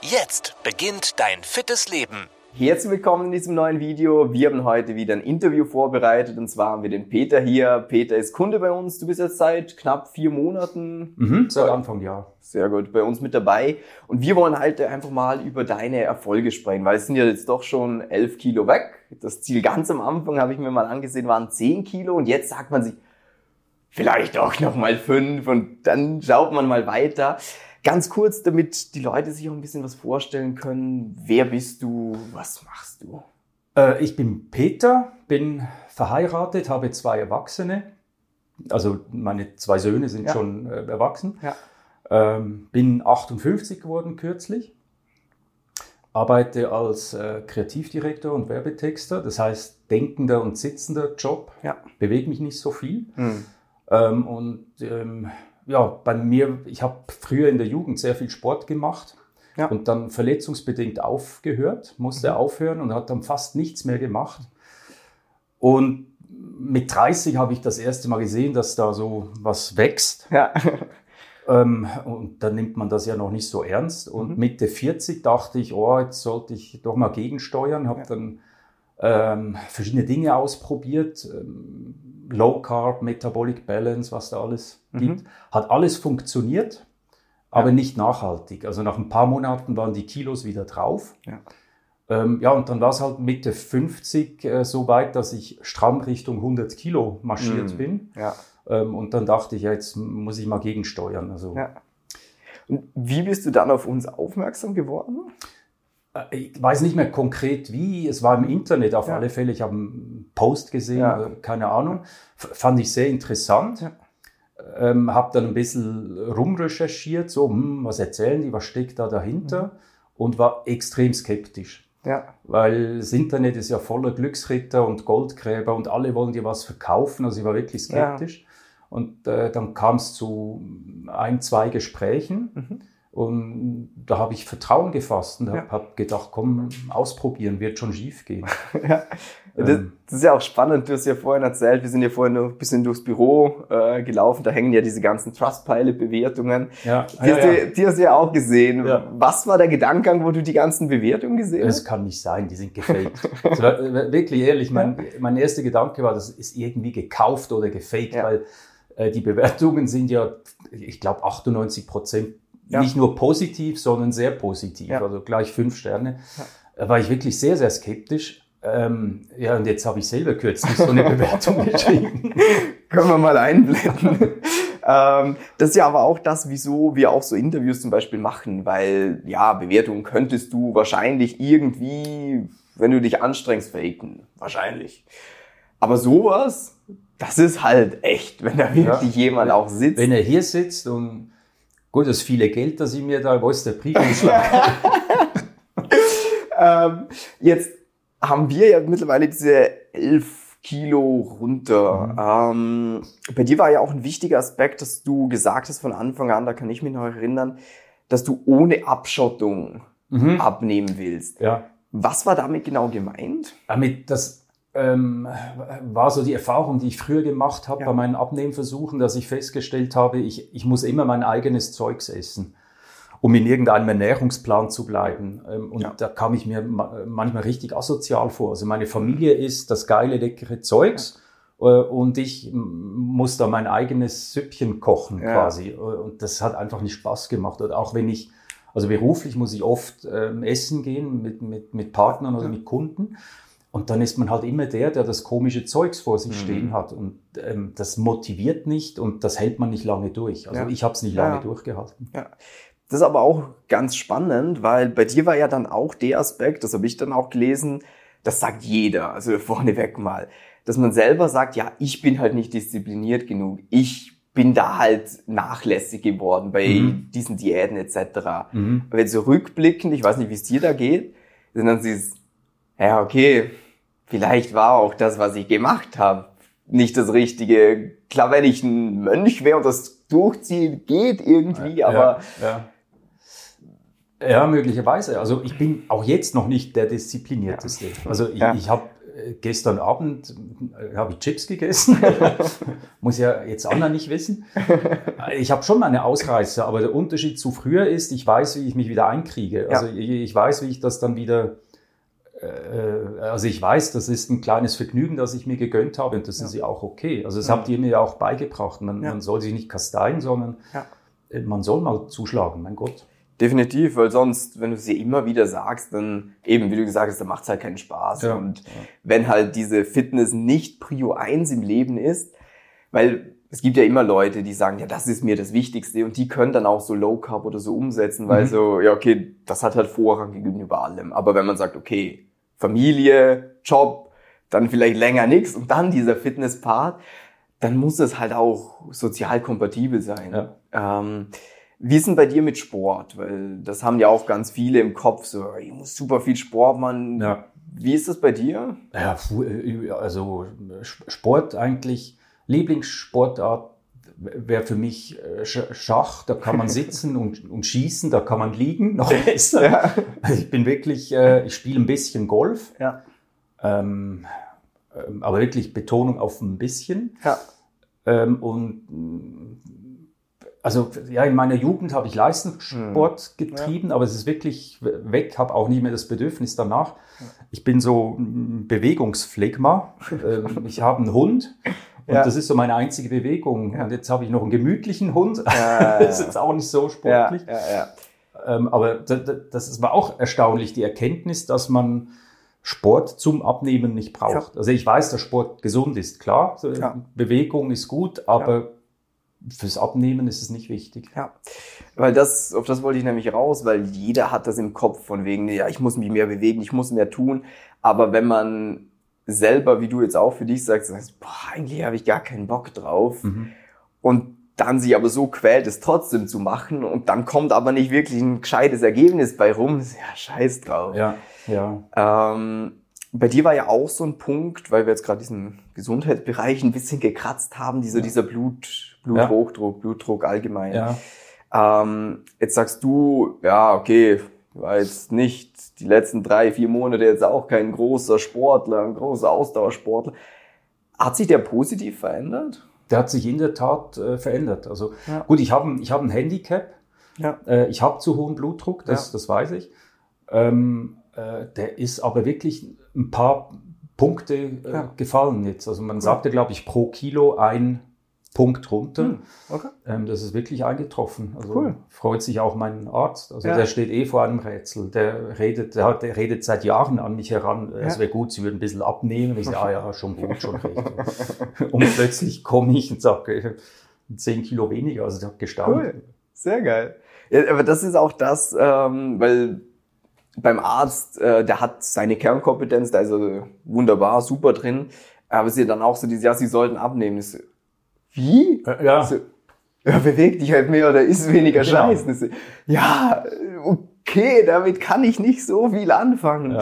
Jetzt beginnt dein fittes Leben. Herzlich willkommen in diesem neuen Video. Wir haben heute wieder ein Interview vorbereitet und zwar haben wir den Peter hier. Peter ist Kunde bei uns. Du bist jetzt seit knapp vier Monaten. Mhm, seit Anfang Jahr. Sehr gut, bei uns mit dabei. Und wir wollen heute einfach mal über deine Erfolge sprechen, weil es sind ja jetzt doch schon elf Kilo weg. Das Ziel ganz am Anfang habe ich mir mal angesehen, waren zehn Kilo und jetzt sagt man sich, vielleicht doch noch mal fünf und dann schaut man mal weiter. Ganz kurz, damit die Leute sich auch ein bisschen was vorstellen können. Wer bist du? Was machst du? Äh, ich bin Peter, bin verheiratet, habe zwei Erwachsene. Also meine zwei Söhne sind ja. schon äh, erwachsen. Ja. Ähm, bin 58 geworden kürzlich. Arbeite als äh, Kreativdirektor und Werbetexter. Das heißt, denkender und sitzender Job. Ja. Bewege mich nicht so viel. Mhm. Ähm, und ähm, ja, bei mir, ich habe früher in der Jugend sehr viel Sport gemacht ja. und dann verletzungsbedingt aufgehört, musste mhm. aufhören und hat dann fast nichts mehr gemacht. Und mit 30 habe ich das erste Mal gesehen, dass da so was wächst. Ja. Ähm, und dann nimmt man das ja noch nicht so ernst. Und mhm. Mitte 40 dachte ich, oh, jetzt sollte ich doch mal gegensteuern. Habe ja. dann ähm, verschiedene Dinge ausprobiert. Ähm, Low Carb, Metabolic Balance, was da alles mhm. gibt. Hat alles funktioniert, aber ja. nicht nachhaltig. Also nach ein paar Monaten waren die Kilos wieder drauf. Ja, ähm, ja und dann war es halt Mitte 50 äh, so weit, dass ich stramm Richtung 100 Kilo marschiert mhm. bin. Ja. Ähm, und dann dachte ich, ja, jetzt muss ich mal gegensteuern. Also, ja. Und wie bist du dann auf uns aufmerksam geworden? Äh, ich weiß nicht mehr konkret wie, es war im Internet auf ja. alle Fälle, ich habe einen Post gesehen, ja. Äh, keine Ahnung, fand ich sehr interessant. Ja. Ähm, habe dann ein bisschen rumrecherchiert, so, hm, was erzählen die, was steckt da dahinter mhm. und war extrem skeptisch. Ja. Weil das Internet ist ja voller Glücksritter und Goldgräber und alle wollen dir was verkaufen, also ich war wirklich skeptisch. Und äh, dann kam es zu ein, zwei Gesprächen. Mhm und da habe ich Vertrauen gefasst und habe ja. hab gedacht, komm, ausprobieren, wird schon schief gehen. ja. Das, ähm. das, ist ja auch spannend, du hast ja vorhin erzählt, wir sind ja vorhin noch ein bisschen durchs Büro äh, gelaufen, da hängen ja diese ganzen Trustpilot-Bewertungen. Ja. Die, ja, hast ja. Die, hast du ja auch gesehen. Was war der Gedankengang, wo du die ganzen Bewertungen gesehen hast? Das kann nicht sein, die sind gefaked. also, wirklich ehrlich, mein, mein erster Gedanke war, das ist irgendwie gekauft oder gefaked, weil äh, die Bewertungen sind ja, ich glaube, 98 Prozent ja. nicht nur positiv, sondern sehr positiv. Ja. Also gleich fünf Sterne. Da war ich wirklich sehr, sehr skeptisch. Ähm, ja, und jetzt habe ich selber kürzlich so eine Bewertung geschrieben. Können wir mal einblenden. ähm, das ist ja aber auch das, wieso wir auch so Interviews zum Beispiel machen, weil ja, Bewertungen könntest du wahrscheinlich irgendwie, wenn du dich anstrengst, faken. Wahrscheinlich. Aber sowas, das ist halt echt, wenn da wirklich ja. jemand auch sitzt. Wenn er hier sitzt und Gut, das viele Geld, das ich mir da, wo ist der Briefumschlag? ähm, jetzt haben wir ja mittlerweile diese elf Kilo runter. Mhm. Ähm, bei dir war ja auch ein wichtiger Aspekt, dass du gesagt hast von Anfang an, da kann ich mich noch erinnern, dass du ohne Abschottung mhm. abnehmen willst. Ja. Was war damit genau gemeint? Damit das ähm, war so die Erfahrung, die ich früher gemacht habe ja. bei meinen Abnehmversuchen, dass ich festgestellt habe, ich, ich muss immer mein eigenes Zeugs essen, um in irgendeinem Ernährungsplan zu bleiben. Ähm, und ja. da kam ich mir manchmal richtig asozial vor. Also meine Familie isst das geile, leckere Zeugs. Ja. Äh, und ich muss da mein eigenes Süppchen kochen quasi. Und das hat einfach nicht Spaß gemacht. Und auch wenn ich, also beruflich muss ich oft ähm, essen gehen mit, mit, mit Partnern oder mit Kunden. Und dann ist man halt immer der, der das komische Zeugs vor sich mhm. stehen hat. Und ähm, das motiviert nicht und das hält man nicht lange durch. Also ja. ich habe es nicht lange ja. durchgehalten. Ja. Das ist aber auch ganz spannend, weil bei dir war ja dann auch der Aspekt, das habe ich dann auch gelesen, das sagt jeder, also vorneweg mal, dass man selber sagt, ja, ich bin halt nicht diszipliniert genug, ich bin da halt nachlässig geworden bei mhm. diesen Diäten etc. Mhm. So rückblickend, ich weiß nicht, wie es dir da geht, Sind dann siehst, ja, okay, vielleicht war auch das, was ich gemacht habe, nicht das Richtige. Klar, wenn ich ein Mönch wäre und das durchziehe, geht irgendwie, aber ja, ja. ja, möglicherweise. Also ich bin auch jetzt noch nicht der disziplinierteste. Also ich, ja. ich habe äh, gestern Abend äh, habe ich Chips gegessen. Muss ja jetzt Anna nicht wissen. Ich habe schon meine Ausreißer, aber der Unterschied zu früher ist, ich weiß, wie ich mich wieder einkriege. Also ich, weiß, wie ich das dann wieder also ich weiß, das ist ein kleines Vergnügen, das ich mir gegönnt habe und das ja. ist ja auch okay. Also das ja. habt ihr mir ja auch beigebracht. Man, ja. man soll sich nicht kasteien, sondern man soll mal zuschlagen, mein Gott. Definitiv, weil sonst, wenn du sie immer wieder sagst, dann eben, wie du gesagt hast, dann macht es halt keinen Spaß. Ja. Und wenn halt diese Fitness nicht Prio 1 im Leben ist, weil es gibt ja immer Leute, die sagen, ja, das ist mir das Wichtigste und die können dann auch so Low Carb oder so umsetzen, weil mhm. so, ja, okay, das hat halt Vorrang gegenüber allem. Aber wenn man sagt, okay, Familie, Job, dann vielleicht länger nichts und dann dieser Fitness-Part, dann muss es halt auch sozial kompatibel sein. Ja. Ähm, wie ist denn bei dir mit Sport? Weil das haben ja auch ganz viele im Kopf, so, ich muss super viel Sport machen. Ja. Wie ist das bei dir? Ja, äh, also Sport eigentlich, Lieblingssportart wäre für mich äh, Schach, da kann man sitzen und, und schießen, da kann man liegen, noch besser. Ja. Also ich bin wirklich, äh, ich spiele ein bisschen Golf, ja. ähm, ähm aber wirklich Betonung auf ein bisschen. Ja. Ähm, und also ja, in meiner Jugend habe ich Leistungssport hm. getrieben, ja. aber es ist wirklich weg, habe auch nie mehr das Bedürfnis danach. Ich bin so ein Bewegungsphlegma. Ähm, ich habe einen Hund und ja. das ist so meine einzige Bewegung. Ja. Und jetzt habe ich noch einen gemütlichen Hund. Ja, das ist jetzt auch nicht so sportlich. Ähm, aber das war auch erstaunlich, die Erkenntnis, dass man Sport zum Abnehmen nicht braucht. Also ich weiß, dass Sport gesund ist, klar. Bewegung ist gut, aber fürs Abnehmen ist es nicht wichtig. Ja, weil das, auf das wollte ich nämlich raus, weil jeder hat das im Kopf von wegen, ja, ich muss mich mehr bewegen, ich muss mehr tun. Aber wenn man selber, wie du jetzt auch für dich sagst, sagst boah, eigentlich habe ich gar keinen Bock drauf. Mhm. Und dann sich aber so quält, es trotzdem zu machen und dann kommt aber nicht wirklich ein gescheites Ergebnis bei rum. Ja, scheiß drauf. Ja, ja. Ähm, bei dir war ja auch so ein Punkt, weil wir jetzt gerade diesen Gesundheitsbereich ein bisschen gekratzt haben, dieser, ja. dieser Blut, Bluthochdruck, ja. Blutdruck allgemein. Ja. Ähm, jetzt sagst du, ja, okay, war jetzt nicht die letzten drei, vier Monate jetzt auch kein großer Sportler, ein großer Ausdauersportler. Hat sich der positiv verändert? Der hat sich in der Tat äh, verändert. Also ja. gut, ich habe ich hab ein Handicap. Ja. Äh, ich habe zu hohen Blutdruck, das, ja. das weiß ich. Ähm, äh, der ist aber wirklich ein paar Punkte äh, gefallen jetzt. Also man sagte, glaube ich, pro Kilo ein Punkt runter. Hm, okay. Ähm, das ist wirklich eingetroffen. Also cool. freut sich auch mein Arzt. Also ja. der steht eh vor einem Rätsel. Der redet, der, hat, der redet seit Jahren an mich heran. Ja. Es wäre gut, sie würden ein bisschen abnehmen. Ich sage, ah ja, schon gut, schon recht. und plötzlich komme ich und sage, 10 Kilo weniger. Also der hat gestaunt. Cool. Sehr geil. Ja, aber das ist auch das, ähm, weil beim Arzt, äh, der hat seine Kernkompetenz, da ist er wunderbar, super drin. Aber ist ja dann auch so dieses, ja, sie sollten abnehmen. So, wie? Äh, ja. So, ja, beweg dich halt mehr oder isst weniger genau. Scheiß. Ja, okay, damit kann ich nicht so viel anfangen.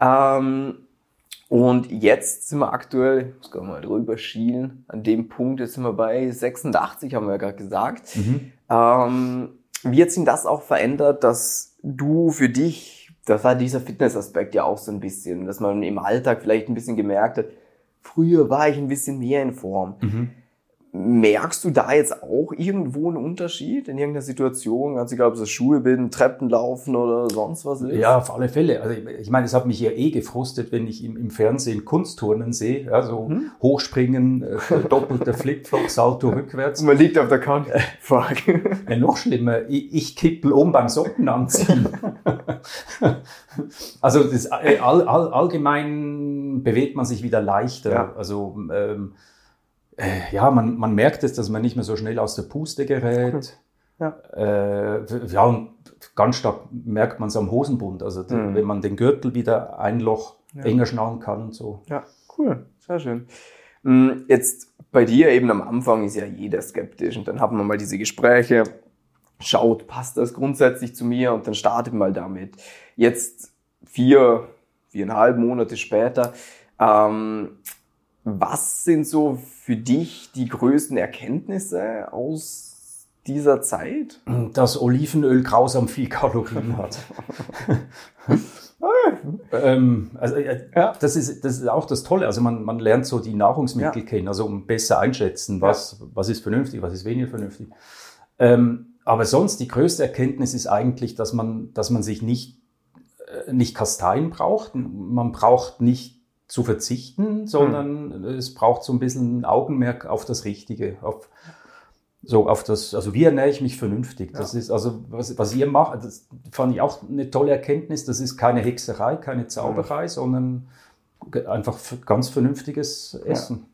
Ja. Ähm, und jetzt sind wir aktuell, jetzt können wir mal drüber schielen, an dem Punkt, jetzt sind wir bei 86, haben wir ja gerade gesagt. Mhm. Ähm, wie hat sich das auch verändert, dass du für dich das war dieser Fitnessaspekt ja auch so ein bisschen, dass man im Alltag vielleicht ein bisschen gemerkt hat, früher war ich ein bisschen mehr in Form. Mhm. Merkst du da jetzt auch irgendwo einen Unterschied in irgendeiner Situation? Ganz egal, ob es Schuhe bilden, Treppen laufen oder sonst was ist? Ja, auf alle Fälle. Also ich, ich meine, es hat mich ja eh gefrustet, wenn ich im, im Fernsehen Kunstturnen sehe. Also hm? Hochspringen, äh, doppelter Flipflop, Salto rückwärts. Man liegt auf der Couch. Fuck. Ja, noch schlimmer, ich, ich kippel um beim Socken anziehen. also das, äh, all, all, allgemein bewegt man sich wieder leichter. Ja. Also ähm, äh, ja, man, man merkt es, dass man nicht mehr so schnell aus der Puste gerät. Ja, äh, ja und ganz stark merkt man es am Hosenbund. Also mhm. wenn man den Gürtel wieder ein Loch ja. enger schnallen kann und so. Ja, cool, sehr schön. Mm, jetzt bei dir eben am Anfang ist ja jeder skeptisch und dann haben wir mal diese Gespräche, schaut, passt das grundsätzlich zu mir und dann startet mal damit. Jetzt vier, viereinhalb Monate später. Ähm, was sind so für dich die größten Erkenntnisse aus dieser Zeit? Dass Olivenöl grausam viel Kalorien hat. ähm, also, äh, ja. das, ist, das ist auch das Tolle. Also man, man lernt so die Nahrungsmittel ja. kennen, also um besser einschätzen, was, ja. was ist vernünftig, was ist weniger vernünftig. Ähm, aber sonst die größte Erkenntnis ist eigentlich, dass man, dass man sich nicht, äh, nicht kasteien braucht. Man braucht nicht zu verzichten, sondern hm. es braucht so ein bisschen Augenmerk auf das Richtige, auf, so auf das, also wie ernähre ich mich vernünftig? Das ja. ist also, was, was ihr macht, das fand ich auch eine tolle Erkenntnis. Das ist keine Hexerei, keine Zauberei, mhm. sondern einfach ganz vernünftiges Essen.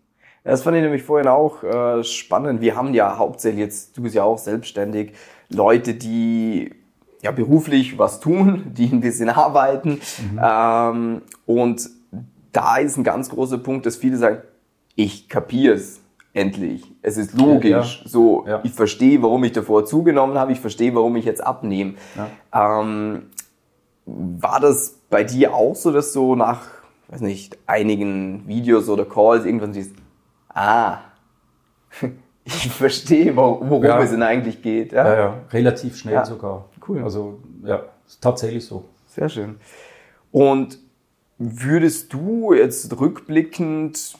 Ja. Das fand ich nämlich vorhin auch äh, spannend. Wir haben ja hauptsächlich jetzt, du bist ja auch selbstständig, Leute, die ja beruflich was tun, die ein bisschen arbeiten. Mhm. Ähm, und da ist ein ganz großer Punkt, dass viele sagen, ich kapiere es endlich. Es ist logisch. Ja. So, ja. ich verstehe, warum ich davor zugenommen habe. Ich verstehe, warum ich jetzt abnehme. Ja. Ähm, war das bei dir auch so, dass so nach, weiß nicht, einigen Videos oder Calls irgendwann siehst, ah, ich verstehe, worum es denn eigentlich geht. Ja, ja, relativ schnell sogar. Cool. Also, ja, ist tatsächlich so. Sehr schön. Und würdest du jetzt rückblickend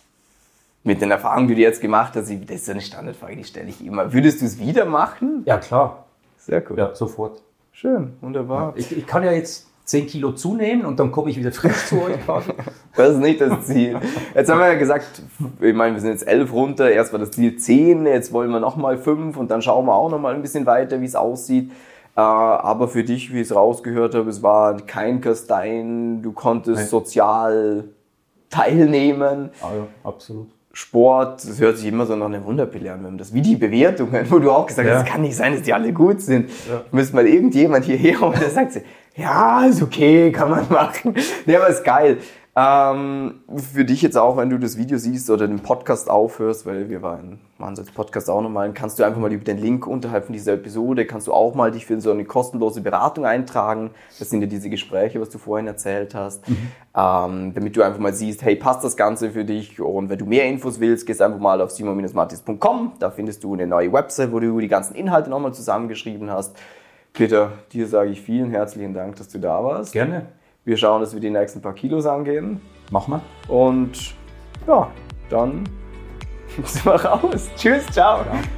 mit den Erfahrungen, die du jetzt gemacht hast, das ist eine Standardfrage, die stelle ich immer. Würdest du es wieder machen? Ja, klar. Sehr cool. Ja, sofort. Schön, wunderbar. Ich, ich kann ja jetzt 10 Kilo zunehmen und dann komme ich wieder frisch zu euch Das ist nicht das Ziel. Jetzt haben wir ja gesagt, ich meine, wir sind jetzt elf runter, erst war das Ziel 10, jetzt wollen wir nochmal fünf und dann schauen wir auch nochmal ein bisschen weiter, wie es aussieht. Äh, aber für dich, wie ich es rausgehört habe, es war kein Kastein, du konntest Nein. sozial teilnehmen. Ah ja, absolut. Sport, das hört sich immer so nach einer Wunderpille an, wenn das wie die Bewertungen, wo du auch gesagt hast, ja. es kann nicht sein, dass die alle gut sind. Ja. Müsste mal irgendjemand hierher und der sagt, ja, ist okay, kann man machen. Aber ist geil. Ähm, für dich jetzt auch, wenn du das Video siehst oder den Podcast aufhörst, weil wir waren, machen jetzt Podcast auch nochmal, kannst du einfach mal über den Link unterhalb von dieser Episode, kannst du auch mal dich für so eine kostenlose Beratung eintragen. Das sind ja diese Gespräche, was du vorhin erzählt hast. Mhm. Ähm, damit du einfach mal siehst, hey, passt das Ganze für dich? Und wenn du mehr Infos willst, gehst einfach mal auf simon-martis.com. Da findest du eine neue Website, wo du die ganzen Inhalte nochmal zusammengeschrieben hast. Peter, dir sage ich vielen herzlichen Dank, dass du da warst. Gerne. Wir schauen, dass wir die nächsten paar Kilos angehen. Machen wir. Und ja, dann sind wir raus. Tschüss, ciao. ciao.